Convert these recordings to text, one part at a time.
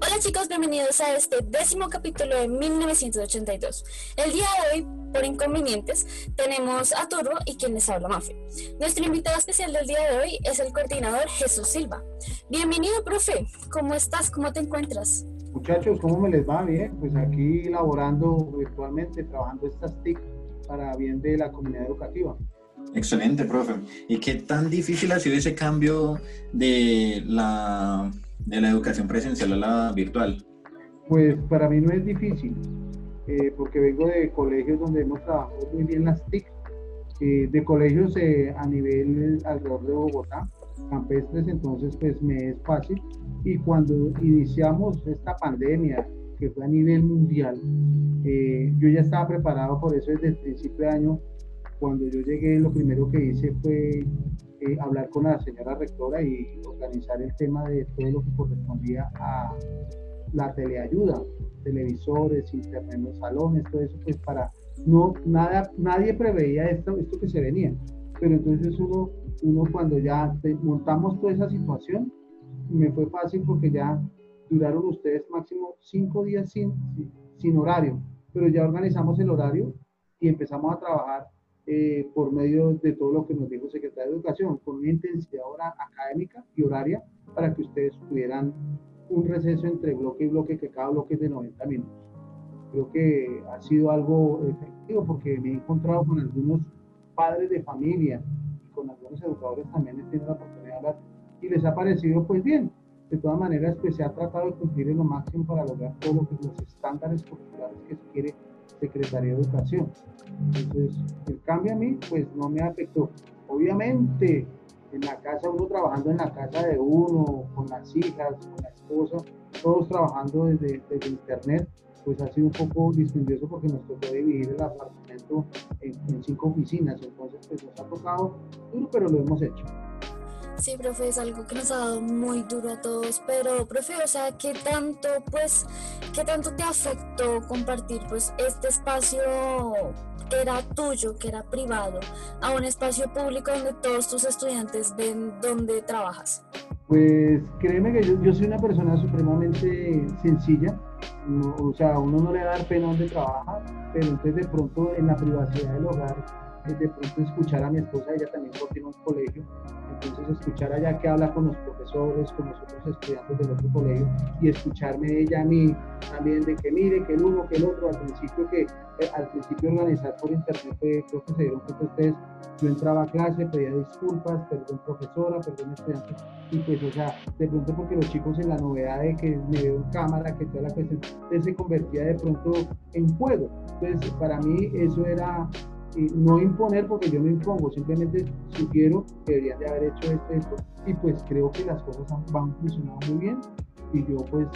Hola chicos, bienvenidos a este décimo capítulo de 1982. El día de hoy, por inconvenientes, tenemos a Turbo y quien les habla Mafe. Nuestro invitado especial del día de hoy es el coordinador Jesús Silva. Bienvenido, profe. ¿Cómo estás? ¿Cómo te encuentras? Muchachos, ¿cómo me les va? Bien, pues aquí laborando virtualmente, trabajando estas TIC para bien de la comunidad educativa. Excelente, profe. ¿Y qué tan difícil ha sido ese cambio de la, de la educación presencial a la virtual? Pues para mí no es difícil, eh, porque vengo de colegios donde hemos trabajado muy bien las TIC, eh, de colegios eh, a nivel alrededor de Bogotá, campestres, entonces pues me es fácil. Y cuando iniciamos esta pandemia, que fue a nivel mundial, yo ya estaba preparado por eso desde el principio de año cuando yo llegué, lo primero que hice fue eh, hablar con la señora rectora y organizar el tema de todo lo que correspondía a la teleayuda, televisores, internet los salones, todo eso, pues para no, nada, nadie preveía esto, esto que se venía. Pero entonces uno, uno cuando ya montamos toda esa situación, me fue fácil porque ya duraron ustedes máximo cinco días sin, sin horario, pero ya organizamos el horario y empezamos a trabajar eh, por medio de todo lo que nos dijo el secretario de Educación, con una intensidad académica y horaria para que ustedes tuvieran un receso entre bloque y bloque, que cada bloque es de 90 minutos. Creo que ha sido algo efectivo porque me he encontrado con algunos padres de familia y con algunos educadores también he tenido la oportunidad de hablar y les ha parecido pues bien. De todas maneras, pues se ha tratado de cumplir en lo máximo para lograr todo lo los estándares curriculares que se quiere Secretaría de Educación. Entonces, el cambio a mí, pues no me afectó. Obviamente, en la casa, uno trabajando en la casa de uno, con las hijas, con la esposa, todos trabajando desde, desde internet, pues ha sido un poco dispendioso porque nos tocó dividir el apartamento en, en cinco oficinas. Entonces, pues nos ha tocado duro, pero lo hemos hecho. Sí, profe, es algo que nos ha dado muy duro a todos, pero profe, o sea, ¿qué tanto, pues, qué tanto te afectó compartir, pues, este espacio que era tuyo, que era privado, a un espacio público donde todos tus estudiantes ven dónde trabajas? Pues créeme que yo, yo soy una persona supremamente sencilla, o sea, a uno no le va a dar pena donde trabaja, pero entonces de pronto en la privacidad del hogar, de pronto escuchar a mi esposa, ella también tiene un colegio, entonces escuchar allá que habla con los profesores, con los otros estudiantes del otro colegio y escucharme ella a mí también de que mire, que el uno, que el otro, al principio que eh, al principio organizar por internet creo que se dieron cuenta ustedes, yo entraba a clase, pedía disculpas, perdón profesora, perdón estudiante, y pues o sea, de pronto porque los chicos en la novedad de que me veo en cámara, que toda la cuestión, se convertía de pronto en juego. Entonces para mí eso era no imponer porque yo no impongo, simplemente sugiero que deberían de haber hecho esto, esto. Y pues creo que las cosas van funcionando muy bien. Y yo pues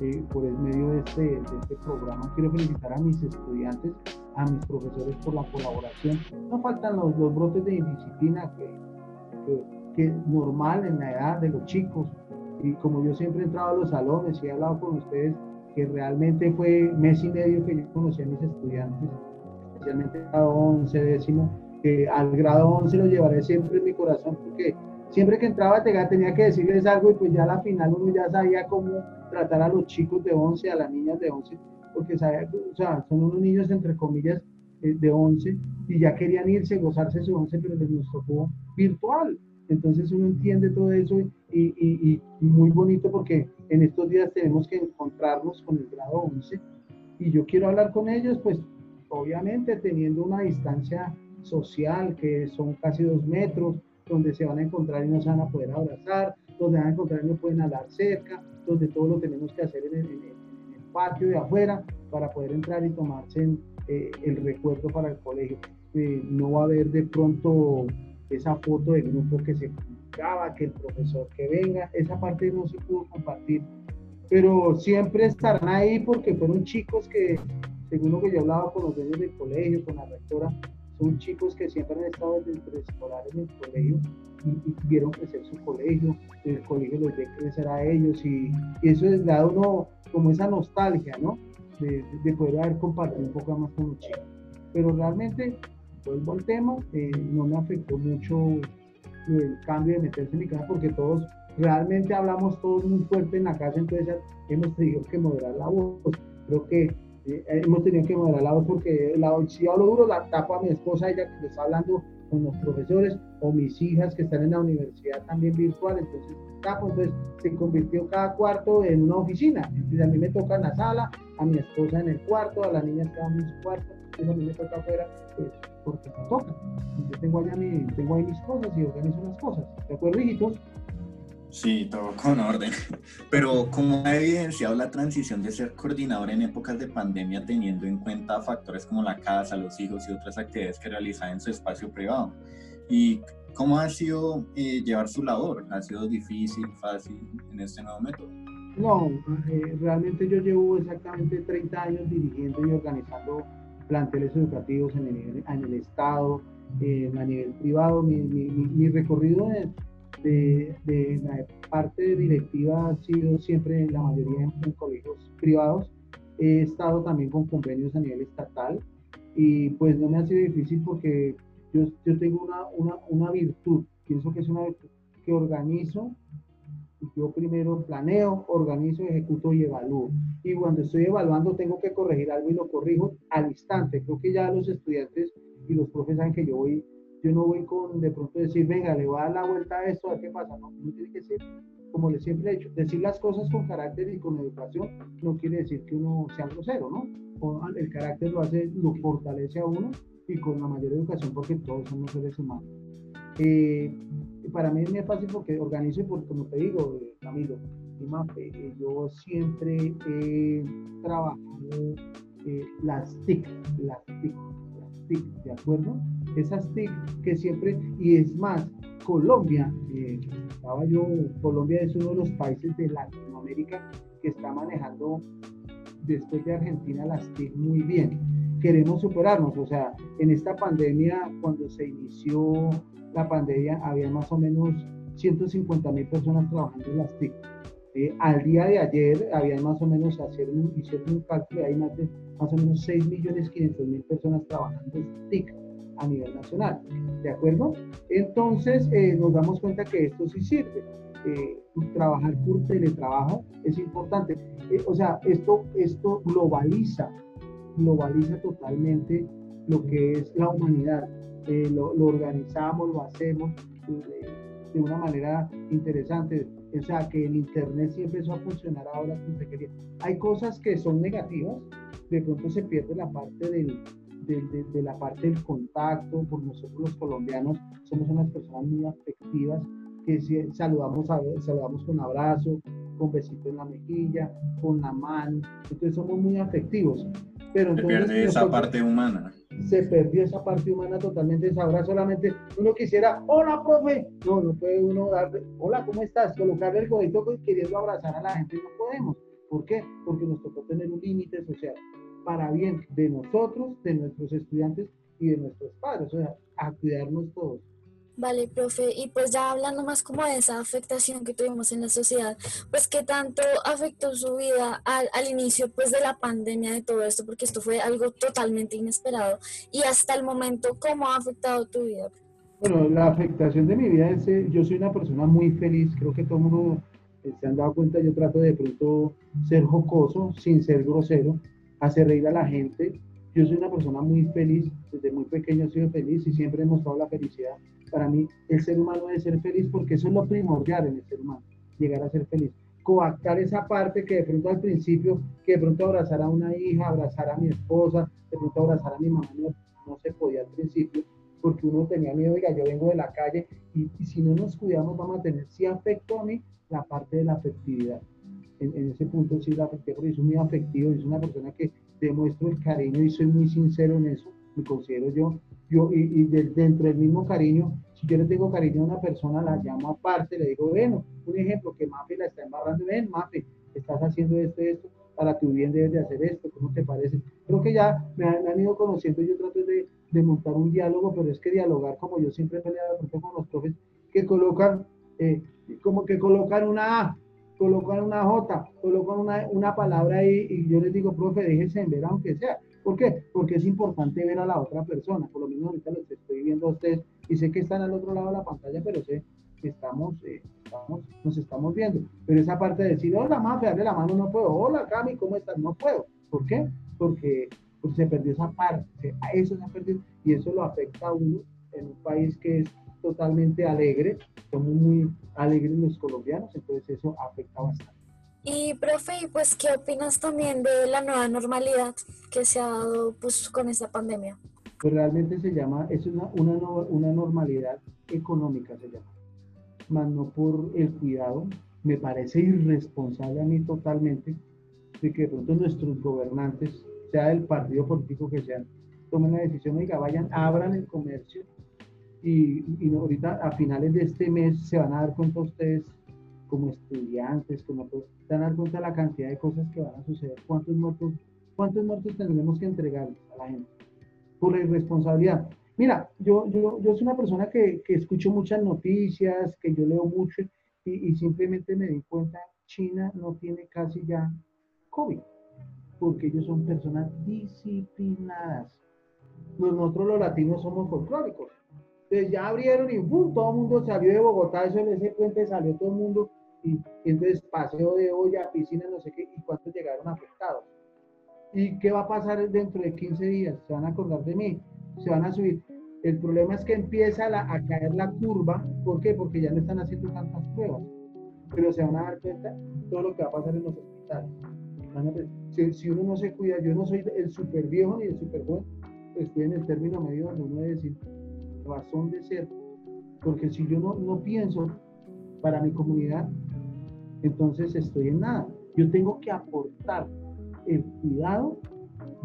eh, por el medio de este, de este programa quiero felicitar a mis estudiantes, a mis profesores por la colaboración. No faltan los, los brotes de indisciplina que, que, normal en la edad de los chicos. Y como yo siempre he entrado a los salones y he hablado con ustedes que realmente fue mes y medio que yo conocí a mis estudiantes especialmente grado 11, décimo, que al grado 11 lo llevaré siempre en mi corazón, porque siempre que entraba a Tega tenía que decirles algo y pues ya a la final uno ya sabía cómo tratar a los chicos de 11, a las niñas de 11, porque sabía, o sea, son unos niños entre comillas eh, de 11 y ya querían irse, gozarse su 11, pero les nos tocó virtual. Entonces uno entiende todo eso y, y, y, muy bonito porque en estos días tenemos que encontrarnos con el grado 11 y yo quiero hablar con ellos, pues obviamente teniendo una distancia social que son casi dos metros, donde se van a encontrar y no se van a poder abrazar, donde van a encontrar y no pueden hablar cerca, donde todo lo tenemos que hacer en el, patio de afuera para poder entrar y tomarse eh, el recuerdo para el colegio. Eh, no va a haber de pronto esa foto de grupo que se comunicaba, que el profesor que venga, esa parte no se pudo compartir, pero siempre estarán ahí porque fueron chicos que según lo que yo hablaba con los dueños del colegio, con la rectora, son chicos que siempre han estado desde preescolar en el colegio y, vieron crecer su colegio, el colegio los ve crecer a ellos y, eso les da uno como esa nostalgia, ¿no? De, poder haber compartido un poco más con los chicos. Pero realmente, vuelvo al tema, eh, no me afectó mucho el cambio de meterse en mi casa porque todos realmente hablamos todos muy fuerte en la casa, entonces hemos tenido que moderar la voz. Creo que eh, hemos tenido que moderar la voz porque la, si hablo duro la tapo a mi esposa, ella que está hablando con los profesores, o mis hijas que están en la universidad también virtual, entonces tapo, entonces se convirtió cada cuarto en una oficina. Entonces a mí me toca en la sala, a mi esposa en el cuarto, a las niñas que van en su cuarto, entonces a mí me toca afuera, pues, porque me toca. Yo tengo allá mi, tengo ahí mis cosas y organizo las cosas. ¿De acuerdo, hijitos? Sí, todo con orden. Pero ¿cómo ha evidenciado la transición de ser coordinador en épocas de pandemia teniendo en cuenta factores como la casa, los hijos y otras actividades que realiza en su espacio privado? ¿Y cómo ha sido eh, llevar su labor? ¿Ha sido difícil, fácil en este nuevo método? No, eh, realmente yo llevo exactamente 30 años dirigiendo y organizando planteles educativos en el, en el Estado, a nivel privado. Mi, mi, mi recorrido es de, la parte directiva ha sido siempre la mayoría en, colegios privados. He estado también con convenios a nivel estatal y pues no me ha sido difícil porque yo, yo tengo una, una, una virtud, pienso que es una virtud que organizo, yo primero planeo, organizo, ejecuto y evalúo. Y cuando estoy evaluando tengo que corregir algo y lo corrijo al instante. Creo que ya los estudiantes y los profes saben que yo voy yo no voy con de pronto decir, venga, le voy a dar la vuelta a esto, a qué pasa. No, no tiene que ser, como le siempre he dicho, decir las cosas con carácter y con educación no quiere decir que uno sea grosero, ¿no? el carácter lo hace, lo fortalece a uno y con la mayor educación porque todos somos seres humanos. Eh, para mí es muy fácil porque organizo, porque como te digo, eh, Camilo, eh, yo siempre he trabajado las TIC, las TIC, TIC, ¿de acuerdo? esas TIC que siempre, y es más, Colombia, eh, yo, Colombia es uno de los países de Latinoamérica que está manejando después de Argentina las TIC muy bien. Queremos superarnos, o sea, en esta pandemia, cuando se inició la pandemia, había más o menos 150 mil personas trabajando en las TIC. Eh, al día de ayer había más o menos, hacer un, hicieron un cálculo, hay más, de, más o menos 6 millones 500 mil personas trabajando en TIC a nivel nacional. ¿De acuerdo? Entonces eh, nos damos cuenta que esto sí sirve. Eh, trabajar por teletrabajo es importante. O sea, esto, esto globaliza, globaliza totalmente lo que es la humanidad. Lo, organizamos, lo hacemos de una manera interesante. O sea, que el Internet sí empezó a funcionar ahora como. Hay cosas que son negativas, de pronto se pierde la parte del, de, la parte del contacto, por nosotros los colombianos somos unas personas muy afectivas, que saludamos, a, saludamos con abrazo, con besito en la mejilla, con la mano, entonces somos muy afectivos. Pero se pierde esa parte humana. Se perdió esa parte humana totalmente. Ahora solamente uno quisiera, hola, profe. No, no puede uno darle, hola, ¿cómo estás? Colocarle el codito queriendo abrazar a la gente, no podemos. ¿Por qué? Porque nos tocó tener un límite social para bien de nosotros, de nuestros estudiantes y de nuestros padres, o sea, a cuidarnos todos. Vale, profe, y pues ya hablando más como de esa afectación que tuvimos en la sociedad, pues qué tanto afectó su vida al, al, inicio pues de la pandemia de todo esto, porque esto fue algo totalmente inesperado, y hasta el momento, ¿cómo ha afectado tu vida? Bueno, la afectación de mi vida es, eh, yo soy una persona muy feliz, creo que todo el mundo eh, se han dado cuenta, yo trato de pronto ser jocoso, sin ser grosero, hacer reír a la gente. Yo soy una persona muy feliz, desde muy pequeño he sido feliz y siempre he mostrado la felicidad. Para mí, el ser humano debe ser feliz porque eso es lo primordial en el ser humano, llegar a ser feliz. Coactar esa parte que de pronto al principio, que de pronto abrazar a una hija, abrazar a mi esposa, de pronto abrazar a mi mamá, no, se podía al principio, porque uno tenía miedo, oiga, yo vengo de la calle y, si no nos cuidamos vamos a tener, si afecto a mí, la parte de la afectividad en, ese punto sí la afecté porque soy muy afectivo, es una persona que demuestro el cariño y soy muy sincero en eso, me considero yo, yo y, y dentro del mismo cariño, si yo le tengo cariño a una persona, la llamo aparte, le digo, bueno, un ejemplo, que Mafe la está embarrando, ven, Mafe, estás haciendo esto, esto, para tu bien debes de hacer esto, ¿cómo te parece? Creo que ya me han, ido conociendo, yo trato de, de, montar un diálogo, pero es que dialogar, como yo siempre he peleado con los profes, que colocan, eh, como que colocan una A, colocan una J, colocan una, una palabra ahí y yo les digo, profe, déjense en ver aunque sea. ¿Por qué? Porque es importante ver a la otra persona. Por lo menos ahorita los estoy viendo a ustedes y sé que están al otro lado de la pantalla, pero sé que estamos, eh, nos estamos viendo. Pero esa parte de decir, hola, mafia, darle la mano, no puedo. Hola, Cami, ¿cómo estás? No puedo. ¿Por qué? Porque pues, se perdió esa parte, eso se ha perdido y eso lo afecta a uno en un país que es totalmente alegre, somos muy alegres los colombianos, entonces eso afecta bastante. Y profe, pues, ¿qué opinas también de la nueva normalidad que se ha dado pues, con esta pandemia? Pues realmente se llama, es una, una, una normalidad económica, se llama, más no por el cuidado. Me parece irresponsable a mí totalmente de que de pronto nuestros gobernantes, sea del partido político que sean, tomen la decisión de que vayan, abran el comercio y, ahorita a finales de este mes se van a dar cuenta ustedes como estudiantes, como todos, dar cuenta de la cantidad de cosas que van a suceder, cuántos muertos, cuántos muertos tendremos que entregar a la gente por la irresponsabilidad. Mira, yo, yo, yo soy una persona que, que escucho muchas noticias, que yo leo mucho y, y, simplemente me di cuenta, China no tiene casi ya COVID, porque ellos son personas disciplinadas. Nosotros los latinos somos folclóricos entonces ya abrieron y ¡bum! todo el mundo salió de Bogotá, eso en ese puente salió todo el mundo y, entonces paseo de olla, piscina, no sé qué, y cuántos llegaron afectados. ¿Y qué va a pasar dentro de 15 días? Se van a acordar de mí, se van a subir. El problema es que empieza a caer la curva, ¿por qué? Porque ya no están haciendo tantas pruebas, pero se van a dar cuenta todo lo que va a pasar en los hospitales. Si, si uno no se cuida, yo no soy el super viejo ni el super joven, estoy en el término medio donde uno debe decir, razón de ser, porque si yo no, no pienso para mi comunidad, entonces estoy en nada. Yo tengo que aportar el cuidado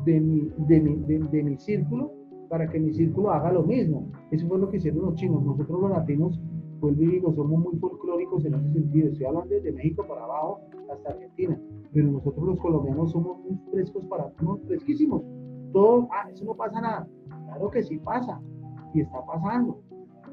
de mi, de mi, de, mi círculo para que mi círculo haga lo mismo. Eso fue lo que hicieron los chinos. Nosotros los latinos, pues digo, somos muy folclóricos en ese sentido. Estoy hablando desde México para abajo hasta Argentina. Pero nosotros los colombianos somos muy frescos para, unos fresquísimos. Todo, ah, eso no pasa nada. Claro que sí pasa y está pasando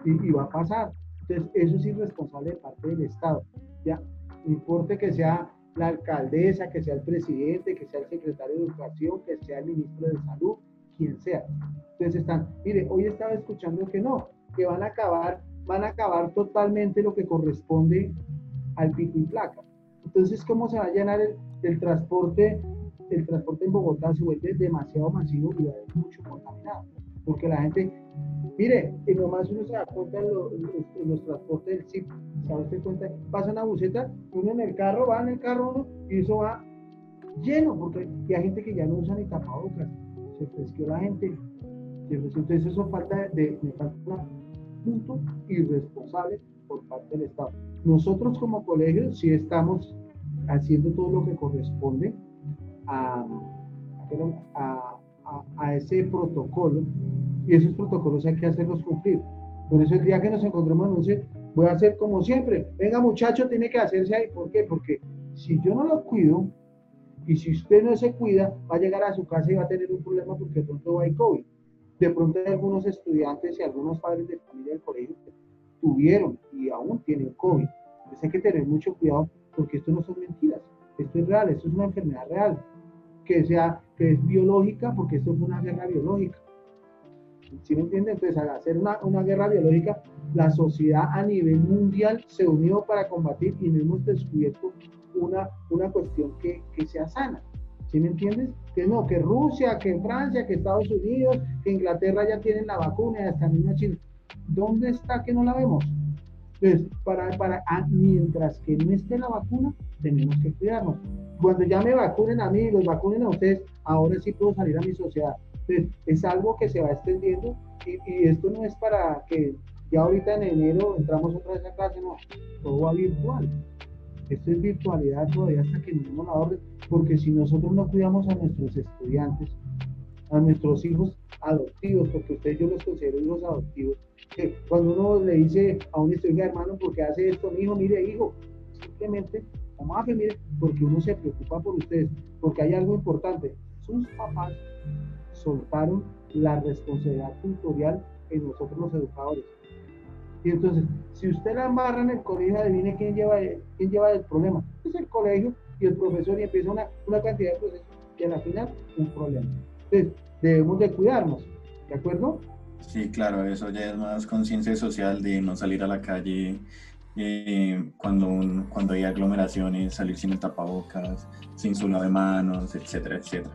y, va a pasar. Entonces, eso es irresponsable de parte del Estado. Ya, no importa que sea la alcaldesa, que sea el presidente, que sea el secretario de Educación, que sea el ministro de Salud, quien sea. Entonces están, mire, hoy estaba escuchando que no, que van a acabar, van a acabar totalmente lo que corresponde al pico y placa. Entonces, ¿cómo se va a llenar el, el transporte? El transporte en Bogotá se vuelve demasiado masivo y va a haber mucho contaminado porque la gente, mire, y nomás uno se da cuenta en los, transportes del CIP, ¿se usted cuenta? Pasa una buceta, uno en el carro, va en el carro uno, y eso va lleno, porque hay gente que ya no usa ni tapabocas, se fresqueó la gente, entonces eso falta de, me falta un punto irresponsable por parte del Estado. Nosotros como colegio sí estamos haciendo todo lo que corresponde a, a a, ese protocolo y esos protocolos hay que hacerlos cumplir. Por eso el día que nos encontremos en un voy a hacer como siempre. Venga muchacho, tiene que hacerse ahí. ¿Por qué? Porque si yo no lo cuido y si usted no se cuida, va a llegar a su casa y va a tener un problema porque de pronto a COVID. De pronto hay algunos estudiantes y algunos padres de familia del colegio tuvieron y aún tienen COVID. Entonces hay que tener mucho cuidado porque esto no son mentiras. Esto es real, esto es una enfermedad real que, sea, que es biológica, porque esto fue una guerra biológica. ¿Sí me entiende? Entonces, al hacer una, una, guerra biológica, la sociedad a nivel mundial se unió para combatir y no hemos descubierto una, una cuestión que, que sea sana. ¿Sí me entiendes? Que no, que Rusia, que Francia, que Estados Unidos, que Inglaterra ya tienen la vacuna y hasta misma China. ¿Dónde está que no la vemos? Entonces, para, para, ah, mientras que no esté la vacuna, tenemos que cuidarnos. Cuando ya me vacunen a mí los vacunen a ustedes, ahora sí puedo salir a mi sociedad. Entonces, es algo que se va extendiendo y, esto no es para que ya ahorita en enero entramos otra vez a clase, no, todo va virtual. Esto es virtualidad todavía hasta que nos demos la porque si nosotros no cuidamos a nuestros estudiantes, a nuestros hijos adoptivos, porque ustedes yo los considero hijos adoptivos, que cuando uno le dice a un estudiante, hermano, ¿por qué hace esto? Mi hijo, mire, hijo, simplemente como hace, mire, porque uno se preocupa por ustedes, porque hay algo importante. Sus papás soltaron la responsabilidad tutorial en nosotros los educadores. Y entonces, si usted la embarra en el colegio, adivine quién lleva, quién lleva el problema. Es el colegio y el profesor y empieza una, una cantidad de procesos y al final un problema. Entonces, debemos de cuidarnos, ¿de acuerdo? Sí, claro, eso ya es más conciencia social de no salir a la calle eh, cuando, cuando hay aglomeraciones, salir sin el tapabocas, sin su de manos, etcétera, etcétera.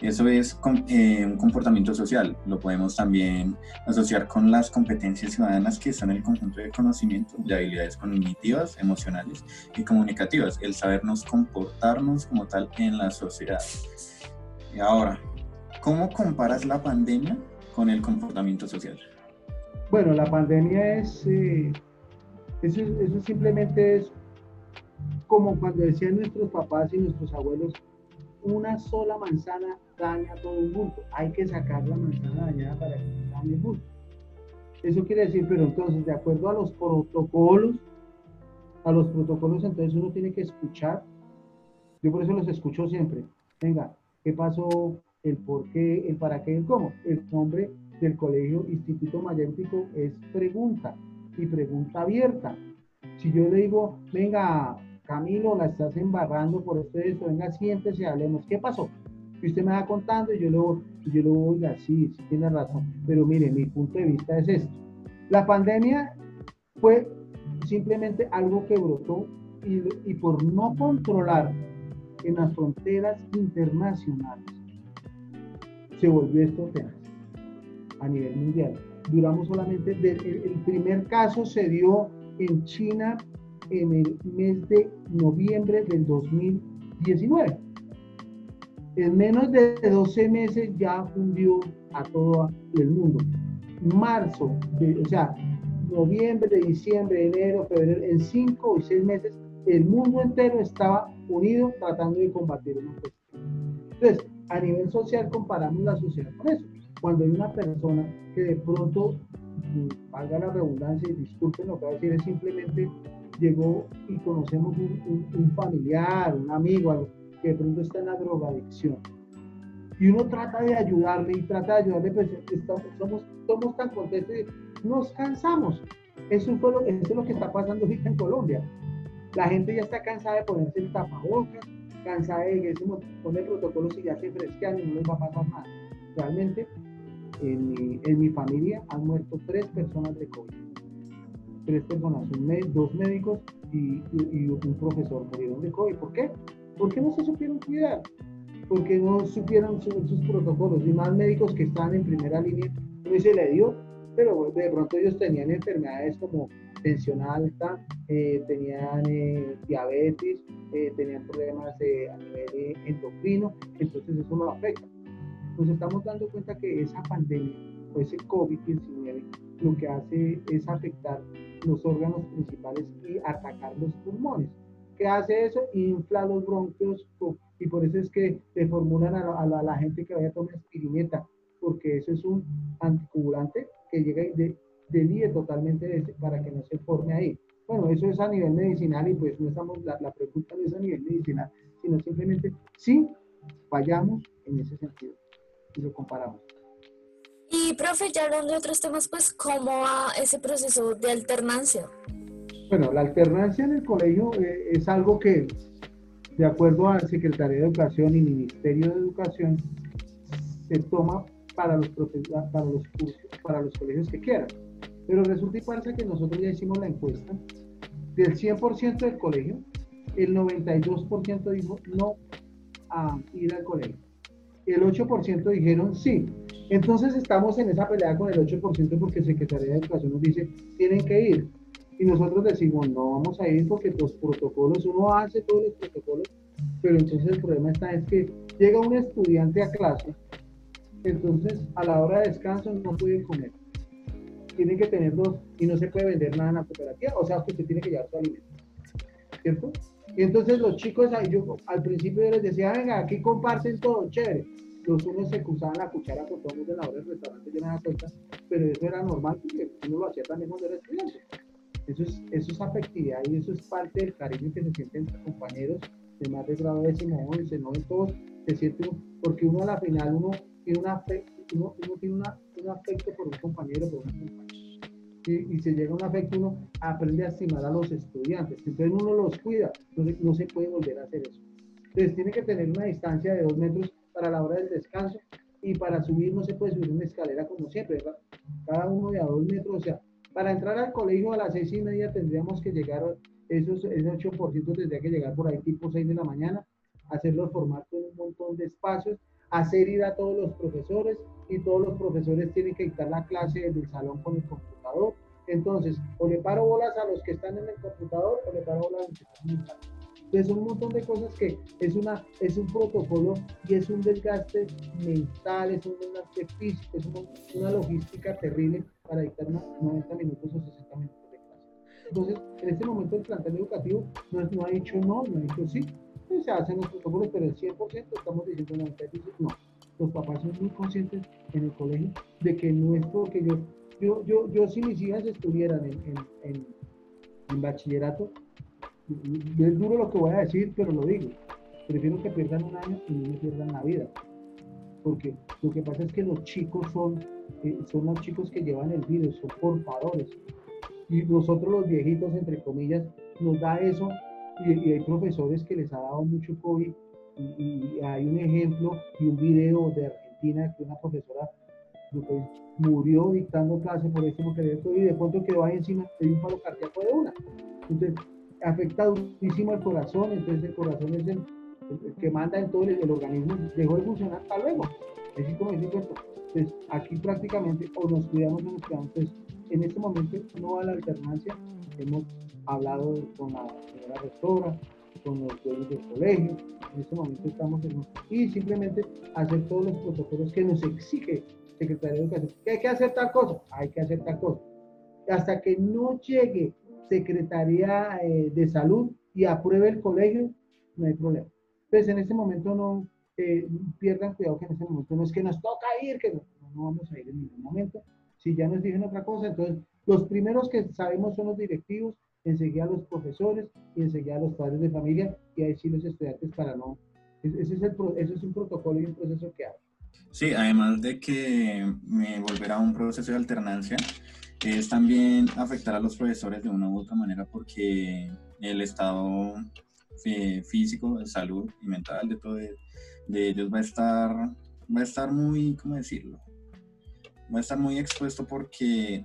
Eso es eh, un comportamiento social. Lo podemos también asociar con las competencias ciudadanas que son el conjunto de conocimientos, de habilidades cognitivas, emocionales y comunicativas, el sabernos comportarnos como tal en la sociedad. Y ahora, ¿cómo comparas la pandemia con el comportamiento social? Bueno, la pandemia es, eh, eso, eso simplemente es como cuando decían nuestros papás y nuestros abuelos, una sola manzana daña todo el mundo. Hay que sacar la manzana dañada para que dañe el mundo. Eso quiere decir, pero entonces, de acuerdo a los protocolos, a los protocolos, entonces uno tiene que escuchar. Yo por eso los escucho siempre. Venga, ¿qué pasó? El por qué, el para qué, el cómo. El nombre del colegio Instituto Mayéntico es pregunta y pregunta abierta. Si yo le digo, venga, Camilo, la estás embarrando por esto y esto, venga, siéntese hablemos. ¿Qué pasó? Y usted me va contando y yo voy, yo voy, oiga, sí, sí tiene razón. Pero mire, mi punto de vista es esto. La pandemia fue simplemente algo que brotó y, y por no controlar en las fronteras internacionales se volvió esto a nivel mundial. Duramos solamente, el primer caso se dio en China en el mes de noviembre del 2019. En menos de 12 meses ya fundió a todo el mundo. Marzo, o sea, noviembre, diciembre, enero, febrero, en 5 o 6 meses, el mundo entero estaba unido tratando de combatir Entonces, a nivel social comparamos la sociedad con eso. Cuando hay una persona que de pronto, mm, valga la redundancia y disculpen lo que voy a decir, es simplemente llegó y conocemos un, familiar, un amigo, que de pronto está en la drogadicción. Y uno trata de ayudarle y trata de ayudarle, pues estamos, somos, somos tan contentos y nos cansamos. Eso, es lo que está pasando ahorita en Colombia. La gente ya está cansada de ponerse el tapabocas, cansada de que poner protocolos y ya se fresquean y no les va a pasar nada. Realmente, en mi familia han muerto tres personas de COVID tres personas, dos médicos y, un profesor murieron de COVID. ¿Por qué? Porque no se supieron cuidar, porque no supieron sus, protocolos, y más médicos que están en primera línea, no se le dio, pero de pronto ellos tenían enfermedades como tensión alta, eh, tenían eh, diabetes, eh, tenían problemas a nivel endocrino, entonces eso no afecta. Nos estamos dando cuenta que esa pandemia o ese COVID-19 lo que hace es afectar los órganos principales y atacar los pulmones. ¿Qué hace eso? Infla los bronquios y por eso es que le formulan a, la, gente que vaya a tomar aspirineta, porque eso es un anticoagulante que llega y de, delíe totalmente para que no se forme ahí. Bueno, eso es a nivel medicinal y pues no estamos, la, la pregunta no es a nivel medicinal, sino simplemente si fallamos en ese sentido y lo comparamos. Y, profe, ya hablando de otros temas, pues, ¿cómo va ese proceso de alternancia? Bueno, la alternancia en el colegio eh, es algo que, de acuerdo al Secretaría de Educación y Ministerio de Educación, se toma para los, para los para los colegios que quieran. Pero resulta y parece que nosotros ya hicimos la encuesta. Del 100% del colegio, el 92% dijo no a ir al colegio. El 8% dijeron sí. Entonces estamos en esa pelea con el 8% porque el Secretaría de Educación nos dice, tienen que ir. Y nosotros decimos, no vamos a ir porque los protocolos, uno hace todos los protocolos, pero entonces el problema está es que llega un estudiante a clase, entonces a la hora de descanso no puede comer. Tiene que tener dos y no se puede vender nada en la cooperativa, o sea usted tiene que llevar su alimento. ¿Cierto? Y entonces los chicos, yo al principio yo les decía, venga, aquí comparten todo, chévere los unos se cruzaban la cuchara con todo el mundo en la hora del restaurante, yo me daba cuenta, pero eso era normal porque uno lo hacía también cuando era estudiante. Eso es, eso es afectividad y eso es parte del cariño que se sienten entre compañeros de más de grado décimo, once, no en todos, se siente, porque uno a la final, uno tiene, una uno, uno tiene una, un afecto por un compañero, por una compañera. Y, y, se llega a un afecto, uno aprende a estimar a los estudiantes. Entonces uno los cuida, no no se puede volver a hacer eso. Entonces tiene que tener una distancia de dos metros para la hora del descanso y para subir no se puede subir una escalera como siempre, cada uno de a dos metros, o sea, para entrar al colegio a las seis y media tendríamos que llegar, esos, ese 8% tendría que llegar por ahí tipo 6 de la mañana, hacer los formatos en un montón de espacios, hacer ir a todos los profesores y todos los profesores tienen que dictar la clase del salón con el computador. Entonces, o le paro bolas a los que están en el computador o le paro bolas a los que están en el salón. Entonces, un montón de cosas que es, una, es un protocolo y es un desgaste mental, es un desgaste físico, es una, logística terrible para dictar 90 minutos o 60 minutos de clase. Entonces, en este momento el plantel educativo no, no ha dicho no, no ha dicho sí, pues se hacen los protocolos, pero el 100% estamos diciendo 90, no. Los papás son muy conscientes en el colegio de que no es porque yo, yo, yo, yo si mis hijas estuvieran en, en, en bachillerato, es duro lo que voy a decir, pero lo digo. Prefiero que pierdan un año y no me pierdan la vida. Porque lo que pasa es que los chicos son, eh, son los chicos que llevan el virus, son portadores. Y nosotros los viejitos, entre comillas, nos da eso. Y, hay profesores que les ha dado mucho COVID. Y, hay un ejemplo y un video de Argentina que una profesora murió dictando clase por esto porque le y de pronto quedó ahí encima de un paro cardíaco de una. Entonces, afecta durísimo el corazón, entonces el corazón es el, que manda en todo el, organismo, dejó de funcionar, hasta luego. Es como dice Entonces, aquí prácticamente o nos cuidamos o nos cuidamos. Entonces, en este momento no va la alternancia. Hemos hablado con la señora rectora, con los dueños del colegio. En este momento estamos en y simplemente hacer todos los protocolos que nos exige Secretaría de Educación. ¿Que hay que hacer tal cosa? Hay que hacer tal cosa. Hasta que no llegue Secretaría eh, de Salud y apruebe el colegio, no hay problema. Entonces, en este momento no eh, pierdan cuidado que en este momento no es que nos toca ir, que no, no vamos a ir en ningún momento. Si ya nos dicen otra cosa, entonces los primeros que sabemos son los directivos, enseguida los profesores y enseguida los padres de familia y ahí sí los estudiantes para no. Ese es, el, ese es un protocolo y un proceso que hay. Sí, además de que me volverá a un proceso de alternancia, es también afectar a los profesores de una u otra manera porque el estado físico, de salud y mental de todo de, ellos va a estar va a estar muy, ¿cómo decirlo? Va a estar muy expuesto porque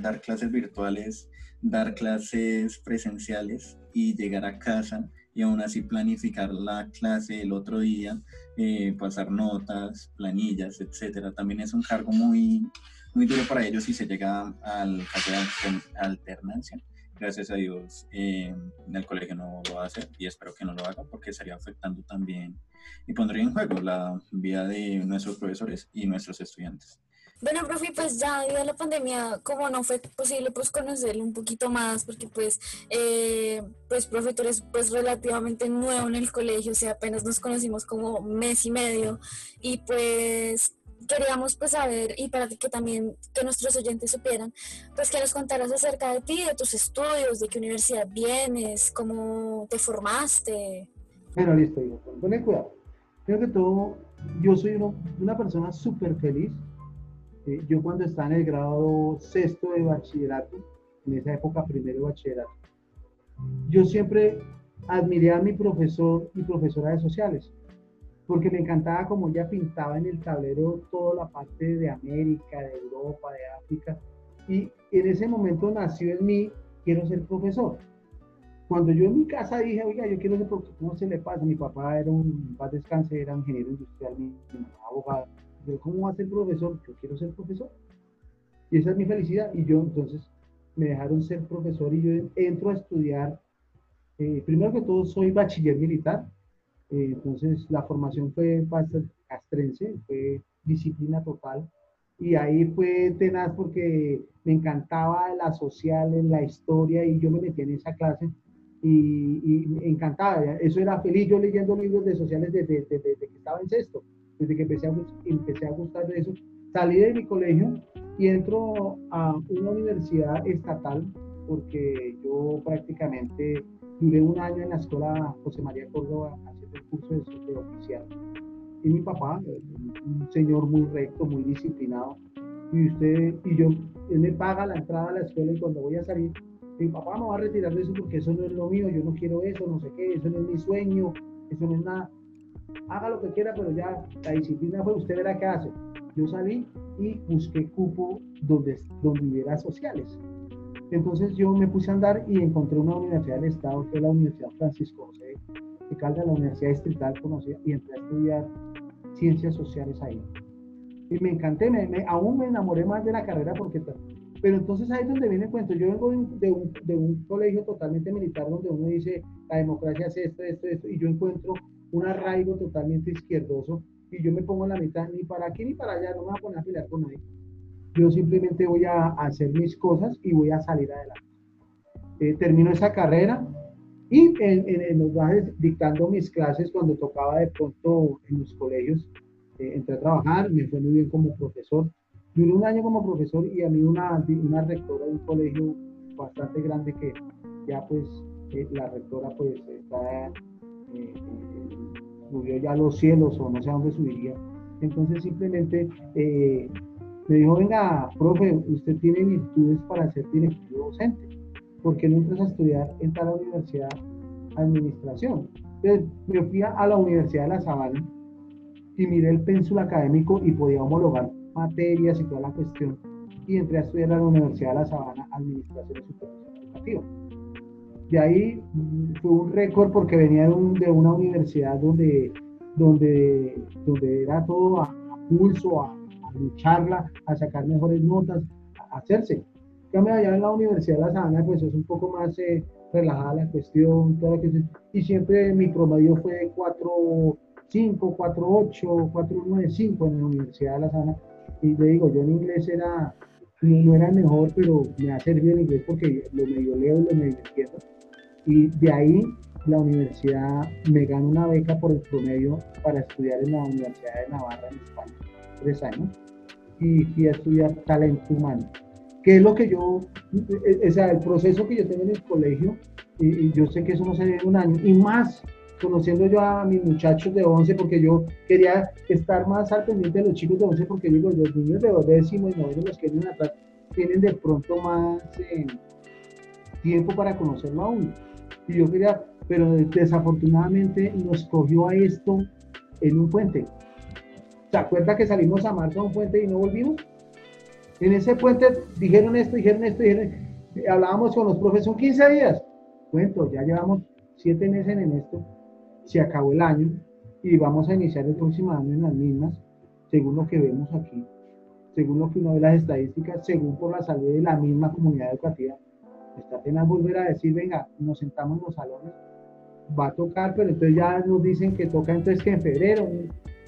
dar clases virtuales, dar clases presenciales y llegar a casa y aún así planificar la clase el otro día, eh, pasar notas, planillas, etcétera, también es un cargo muy, muy duro para ellos si se llega al caso de alternancia. Gracias a Dios eh, el colegio no lo hace y espero que no lo haga porque estaría afectando también y pondría en juego la vida de nuestros profesores y nuestros estudiantes. Bueno, profe, pues ya debido a la pandemia, como no fue posible pues conocerlo un poquito más, porque pues, eh, pues profe, pues relativamente nuevo en el colegio, o sea, apenas nos conocimos como mes y medio, y pues queríamos pues saber y para que también que nuestros oyentes supieran, pues que nos contaras acerca de ti, de tus estudios, de qué universidad vienes, cómo te formaste. Bueno, listo, hijo. Ponen cuidado. Creo que todo, yo soy una persona súper feliz. Eh, yo cuando estaba en el grado sexto de bachillerato, en esa época primero de bachillerato, yo siempre admiré a mi profesor y profesora de sociales porque me encantaba como ella pintaba en el tablero toda la parte de América, de Europa, de África. Y en ese momento nació en mí, quiero ser profesor. Cuando yo en mi casa dije, oiga, yo quiero ser profesor, ¿cómo se le pasa? Mi papá era un, paz descanse, era ingeniero industrial, mi, mamá abogado. Yo, ¿cómo va a ser profesor? Yo quiero ser profesor. Y esa es mi felicidad. Y yo entonces me dejaron ser profesor y yo entro a estudiar. Eh, primero que todo, soy bachiller militar entonces la formación fue castrense, fue disciplina total. Y ahí fue tenaz porque me encantaba la social, la historia y yo me metí en esa clase y, me encantaba. Eso era feliz yo leyendo libros de sociales desde, que estaba en sexto, desde que empecé a, empecé a gustar de eso. Salí de mi colegio y entro a una universidad estatal porque yo prácticamente duré un año en la escuela José María Córdoba el curso de, oficial. Y mi papá, un señor muy recto, muy disciplinado, y usted y yo, él me paga la entrada a la escuela y cuando voy a salir, mi papá me va a retirar de eso porque eso no es lo mío, yo no quiero eso, no sé qué, eso no es mi sueño, eso no es nada. Haga lo que quiera, pero ya la disciplina fue, usted verá qué hace. Yo salí y busqué cupo donde, donde hubiera sociales. Entonces yo me puse a andar y encontré una universidad del Estado, que es la Universidad Francisco José de Caldas, la Universidad Distrital conocida, y entré a estudiar ciencias sociales ahí. Y me encanté, me, aún me enamoré más de la carrera porque... Pero entonces ahí es donde viene el cuento. Yo vengo de un, de un colegio totalmente militar donde uno dice la democracia es esto, esto, esto, y yo encuentro un arraigo totalmente izquierdoso y yo me pongo en la mitad, ni para aquí ni para allá, no me voy a poner a pelear con nadie. Yo simplemente voy a hacer mis cosas y voy a salir adelante. Eh, termino esa carrera y en, en, los bares dictando mis clases cuando tocaba de pronto en los colegios, eh, entré a trabajar, me fue muy bien como profesor. Duré un año como profesor y a mí una, una rectora de un colegio bastante grande que ya pues eh, la rectora pues está subió ya a los cielos o no sé a dónde subiría. Entonces simplemente eh, me dijo, venga, profe, usted tiene virtudes para ser directivo docente. ¿Por qué no entras a estudiar en tal universidad administración? Entonces me fui a la Universidad de La Sabana y miré el pénsul académico y podía homologar materias y toda la cuestión. Y entré a estudiar a la Universidad de La Sabana Administración y Supervisión Educativa. De ahí mm, fue un récord porque venía de, de una universidad donde, donde, donde era todo a, pulso, a, lucharla, a sacar mejores notas, a hacerse. Cambio allá en la Universidad de La Sabana, pues es un poco más eh, relajada la cuestión, todo que y siempre mi promedio fue 4.5, 4.8, 4.95 en la Universidad de La Sabana. Y le digo, yo en inglés era, no era el mejor, pero me ha servido el inglés porque lo medio leo y lo medio entiendo. Y de ahí la universidad me gana una beca por el promedio para estudiar en la Universidad de Navarra en España, tres años, y fui a estudiar talento humano, que es lo que yo, eh, o sea, el proceso que yo tengo en el colegio, y, yo sé que eso no se en un año, y más conociendo yo a mis muchachos de 11, porque yo quería estar más al pendiente de los chicos de 11, porque digo, los niños de décimo y noveno, los que vienen atrás, tienen de pronto más eh, tiempo para conocerlo a uno y yo quería, pero desafortunadamente nos cogió a esto en un puente. ¿Se acuerda que salimos a marzo a un puente y no volvimos? En ese puente dijeron esto, dijeron esto, dijeron, hablábamos con los profes, son 15 días. Cuento, ya llevamos 7 meses en esto, se acabó el año y vamos a iniciar el próximo año en las mismas, según lo que vemos aquí, según lo que uno ve las estadísticas, según por la salud de la misma comunidad educativa está apenas volver a decir, venga, nos sentamos en los salones, va a tocar, pero entonces ya nos dicen que toca entonces que en febrero.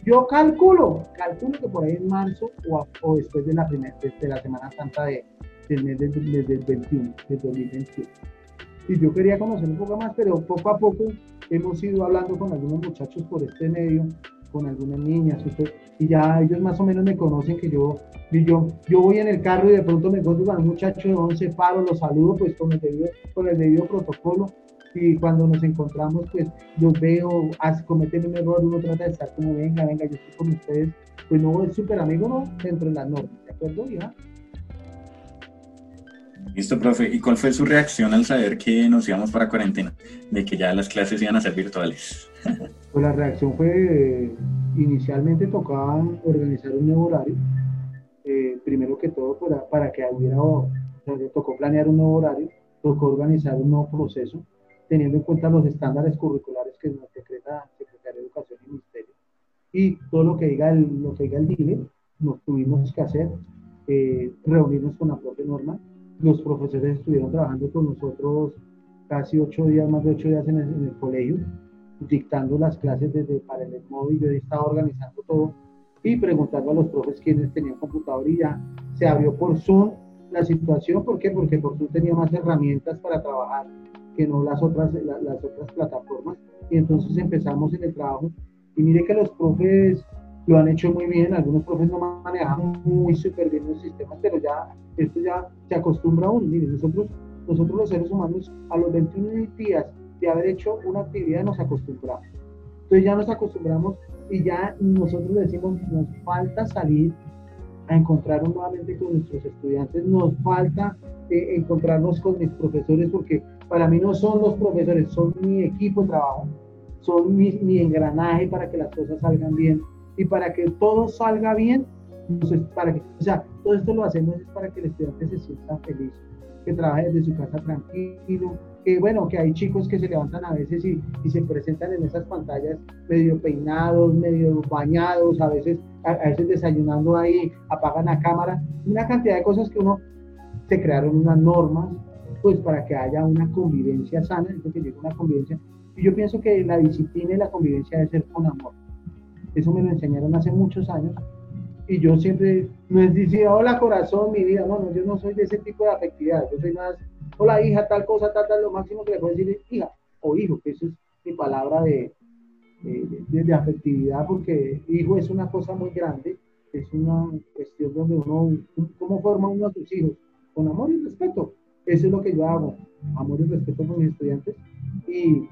Yo calculo, calculo que por ahí en marzo o, después de la, primera, de, la Semana Santa de, del mes del, 21, del 2021. Y yo quería conocer un poco más, pero poco a poco hemos ido hablando con algunos muchachos por este medio, con algunas niñas, y ya ellos más o menos me conocen que yo y yo, yo voy en el carro y de pronto me encuentro con un muchacho de 11 paros, lo saludo pues con el, debido, con el debido protocolo y cuando nos encontramos pues los veo, cometen un error, uno trata de estar como venga, venga, yo estoy con ustedes, pues no es súper amigo, ¿no? Dentro de las normas, ¿de acuerdo, hija? Listo, profe. ¿Y cuál fue su reacción al saber que nos íbamos para cuarentena? De que ya las clases iban a ser virtuales. Pues la reacción fue, inicialmente tocaban organizar un nuevo horario, eh, primero que todo para, para que hubiera, o tocó planear un nuevo horario, tocó organizar un nuevo proceso, teniendo en cuenta los estándares curriculares que nos decreta Secretaría de Educación y Ministerio. Y todo lo que diga el, lo que diga el DILE, nos tuvimos que hacer, eh, reunirnos con la propia norma. Los profesores estuvieron trabajando con nosotros casi ocho días, más de ocho días en el, en el colegio, dictando las clases desde para el móvil, yo estaba organizando todo y preguntando a los profes quiénes tenían computador y ya se abrió por Zoom la situación. ¿Por qué? Porque por Zoom tenía más herramientas para trabajar que no las otras, las otras plataformas. Y entonces empezamos en el trabajo. Y mire que los profes lo han hecho muy bien. Algunos profes no manejan muy súper bien los sistemas, pero ya esto ya se acostumbra a uno. Mire, nosotros, nosotros los seres humanos a los 21 días de haber hecho una actividad nos acostumbramos. Entonces ya nos acostumbramos y ya nosotros decimos, nos falta salir a encontrarnos nuevamente con nuestros estudiantes, nos falta eh, encontrarnos con mis profesores, porque para mí no son los profesores, son mi equipo de trabajo, son mi, mi engranaje para que las cosas salgan bien. Y para que todo salga bien, para que, o sea, todo esto lo hacemos es para que el estudiante se sienta feliz, que trabaje desde su casa tranquilo, que bueno, que hay chicos que se levantan a veces y, y se presentan en esas pantallas medio peinados, medio bañados, a veces, a, veces desayunando ahí, apagan la cámara, una cantidad de cosas que uno se crearon unas normas, pues para que haya una convivencia sana, es que llegue una convivencia. Y yo pienso que la disciplina y la convivencia debe ser con amor. Eso me lo enseñaron hace muchos años y yo siempre no es decir, hola corazón, mi vida, no, no, yo no soy de ese tipo de afectividad, yo soy más, hola hija, tal cosa, tal, tal, lo máximo que le puedo decir es hija o hijo, que eso es mi palabra de, de, de, afectividad, porque hijo es una cosa muy grande, es una cuestión donde uno, ¿cómo forma uno a sus hijos? Con amor y respeto. Eso es lo que yo hago, amor y respeto con mis estudiantes. Y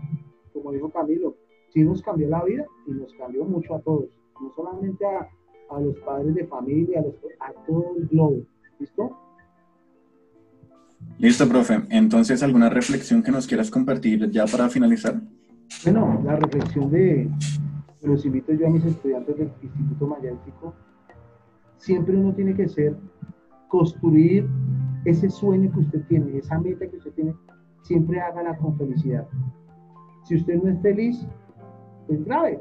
como dijo Camilo, sí nos cambió la vida y nos cambió mucho a todos, no solamente a, a los padres de familia, a, los, a todo el globo. ¿Listo? Listo, profe. Entonces, ¿alguna reflexión que nos quieras compartir ya para finalizar? Bueno, la reflexión de, los invito yo a mis estudiantes del Instituto Mayéntico, siempre uno tiene que ser, construir ese sueño que usted tiene, esa meta que usted tiene, siempre hágala con felicidad. Si usted no es feliz, pues grave,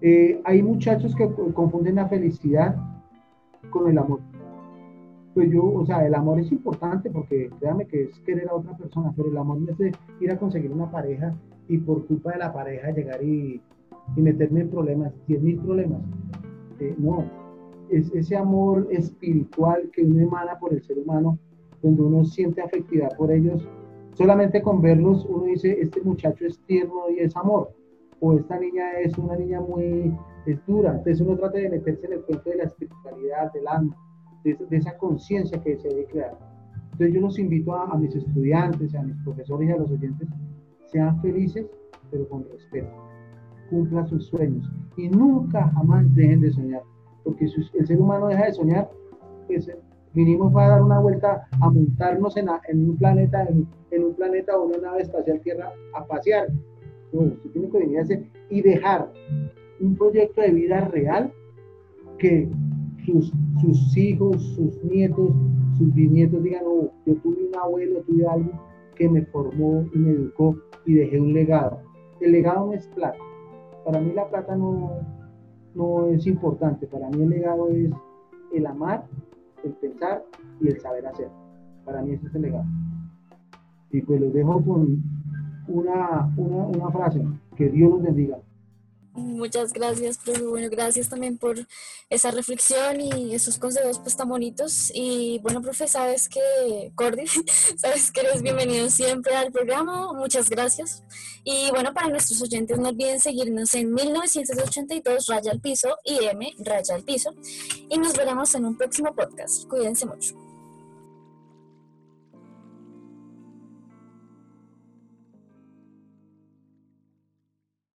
eh, hay muchachos que confunden la felicidad con el amor. Pues yo, o sea, el amor es importante porque créame que es querer a otra persona, pero el amor no es ir a conseguir una pareja y por culpa de la pareja llegar y, y meterme en problemas, 10 mil problemas. Eh, no, es ese amor espiritual que uno emana por el ser humano, donde uno siente afectividad por ellos. Solamente con verlos uno dice, este muchacho es tierno y es amor o esta niña es una niña muy dura. Entonces uno trata de meterse en el cuento de la espiritualidad, del alma, de, esa conciencia que se debe crear. Entonces yo los invito a, mis estudiantes, a mis profesores y a los oyentes, sean felices, pero con respeto. Cumplan sus sueños y nunca jamás dejen de soñar, porque si el ser humano deja de soñar, pues vinimos para dar una vuelta a montarnos en, un planeta, en, un planeta o una nave espacial Tierra a pasear usted tiene que venir a hacer y dejar un proyecto de vida real que sus, hijos, sus nietos, sus bisnietos digan, oh, yo tuve un abuelo, tuve alguien que me formó y me educó y dejé un legado. El legado no es plata. Para mí la plata no, no es importante. Para mí el legado es el amar, el pensar y el saber hacer. Para mí ese es el legado. Y pues lo dejo con, una, una, una frase. Que Dios los bendiga. Muchas gracias, profe. Bueno, gracias también por esa reflexión y esos consejos pues tan bonitos. Y bueno, profe, sabes que, Cordy, sabes que eres bienvenido siempre al programa. Muchas gracias. Y bueno, para nuestros oyentes no olviden seguirnos en 1982 Raya al Piso y M Raya al Piso. Y nos veremos en un próximo podcast. Cuídense mucho.